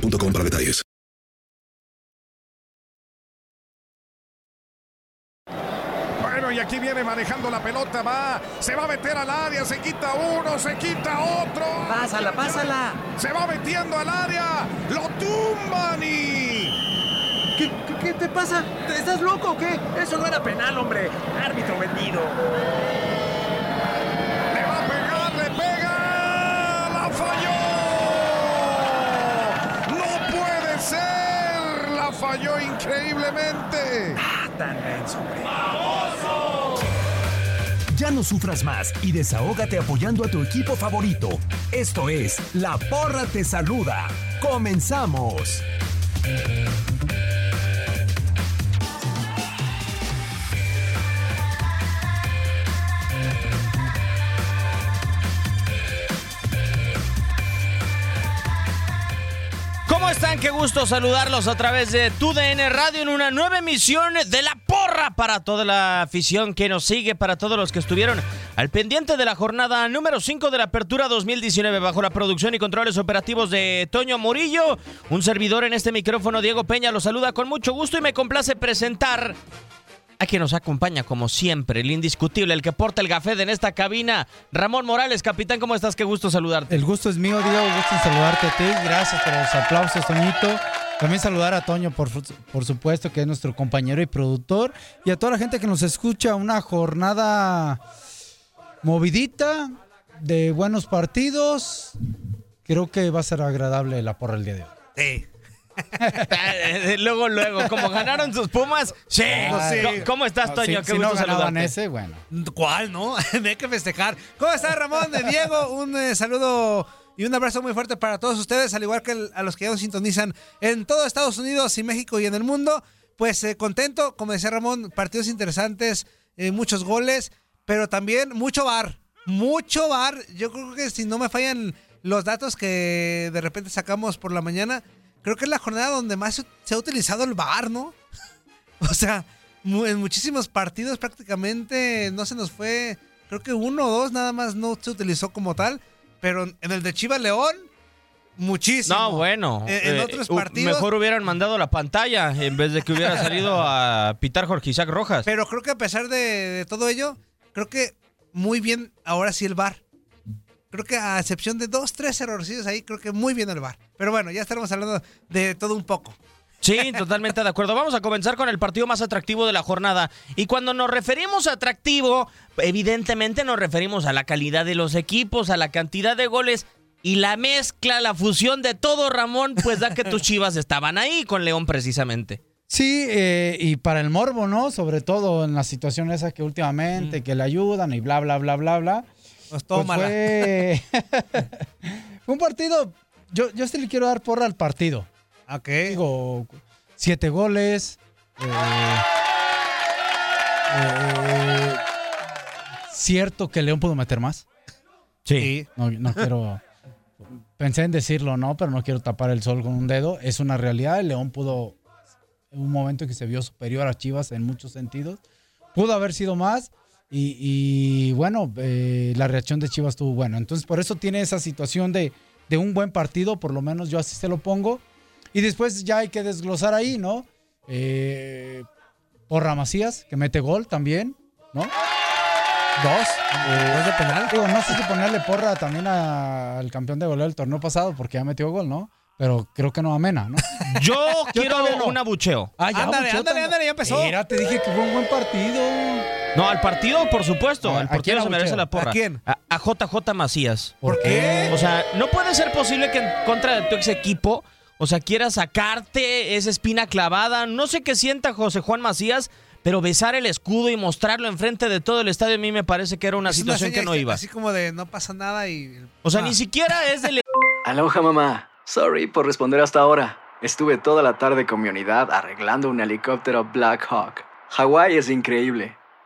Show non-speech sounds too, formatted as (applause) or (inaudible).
boostmobile.com para detalles. Bueno, y aquí viene manejando la pelota, va, se va a meter al área, se quita uno, se quita otro. Pásala, pásala. Se va metiendo al área, lo tumban y... ¿Qué, qué, qué te pasa? ¿Estás loco o qué? Eso no era penal, hombre. Árbitro vendido. Le va a pegar, le pega, la falló. No puede ser, la falló increíblemente. Ah, tan denso, hombre. Ya no sufras más y desahógate apoyando a tu equipo favorito. Esto es La Porra Te Saluda. ¡Comenzamos! Están? Qué gusto saludarlos a través de TUDN Radio en una nueva emisión de La Porra para toda la afición que nos sigue, para todos los que estuvieron al pendiente de la jornada número 5 de la Apertura 2019 bajo la producción y controles operativos de Toño Murillo. Un servidor en este micrófono, Diego Peña, los saluda con mucho gusto y me complace presentar a quien nos acompaña como siempre, el indiscutible, el que porta el gafet en esta cabina, Ramón Morales. Capitán, ¿cómo estás? Qué gusto saludarte. El gusto es mío, Diego. Gusto en saludarte a ti. Gracias por los aplausos, Toñito. También saludar a Toño, por, por supuesto, que es nuestro compañero y productor. Y a toda la gente que nos escucha. Una jornada movidita, de buenos partidos. Creo que va a ser agradable la porra el día de hoy. Sí. (laughs) luego, luego, como ganaron sus Pumas, sí. sí. ¿Cómo estás, Toño? Si, Qué si gusto no saludarte. ese, bueno. ¿Cuál, no? (laughs) Me hay que festejar. ¿Cómo estás, Ramón? De Diego, un eh, saludo y un abrazo muy fuerte para todos ustedes, al igual que el- a los que ya nos sintonizan en todo Estados Unidos y México y en el mundo. Pues eh, contento, como decía Ramón, partidos interesantes, eh, muchos goles, pero también mucho bar. Mucho bar. Yo creo que si no me fallan los datos que de repente sacamos por la mañana, creo que es la jornada donde más se- ha utilizado el bar, ¿no? (laughs) O sea, en muchísimos partidos prácticamente no se nos fue, creo que uno o dos nada más no se utilizó como tal, pero en el de Chivas León, muchísimo. No, bueno. En, en eh, otros partidos. Mejor hubieran mandado la pantalla en vez de que hubiera (laughs) salido a pitar Jorge Isaac Rojas. Pero creo que a pesar de, de todo ello, creo que muy bien ahora sí el VAR. Creo que a excepción de dos, tres errorcillos ahí, creo que muy bien el VAR. Pero bueno, ya estaremos hablando de todo un poco. Sí, totalmente de acuerdo. Vamos a comenzar con el partido más atractivo de la jornada. Y cuando nos referimos a atractivo, evidentemente nos referimos a la calidad de los equipos, a la cantidad de goles. Y la mezcla, la fusión de todo, Ramón, pues da que tus chivas estaban ahí con León precisamente. Sí, eh, y para el morbo, ¿no? Sobre todo en la situación esa que últimamente, que le ayudan y bla, bla, bla, bla, bla. Pues tómala. fue... fue (laughs) un partido, yo, yo sí le quiero dar porra al partido. Ok. Digo, siete goles. eh, eh, cierto que León pudo meter más. Sí. No, no quiero. Pensé en decirlo, no, pero no quiero tapar el sol con un dedo. Es una realidad. El León pudo, en un momento que se vio superior a Chivas en muchos sentidos. Pudo haber sido más. Y, y, bueno, eh, la reacción de Chivas estuvo buena. Entonces, por eso tiene esa situación de, de un buen partido, por lo menos yo así se lo pongo. Y después ya hay que desglosar ahí, ¿no? Eh, Porra Macías, que mete gol también, ¿no? Dos. Eh, ¿Dos de penal? digo, no sé si ponerle porra también a- al campeón de goleo del torneo pasado, porque ya metió gol, ¿no? Pero creo que no a Mena, ¿no? (laughs) Yo quiero no. un abucheo. Ah, ya, Ándale, mucho, ándale, ándale, ya empezó. Mira, te dije que fue un buen partido. No, al partido, por supuesto. ¿A- Al partido se merece la porra. ¿A quién? A, a JJ Macías. ¿Por qué? O sea, no puede ser posible que en contra de tu ex equipo, o sea, quiera sacarte esa espina clavada. No sé qué sienta José Juan Macías, pero besar el escudo y mostrarlo enfrente de todo el estadio a mí me parece que era una Es una situación que no iba. Así como de no pasa nada y. O sea, Ah. ni siquiera es de... Aloha mamá. Sorry por responder hasta ahora. Estuve toda la tarde con mi unidad arreglando un helicóptero Black Hawk. Hawái es increíble.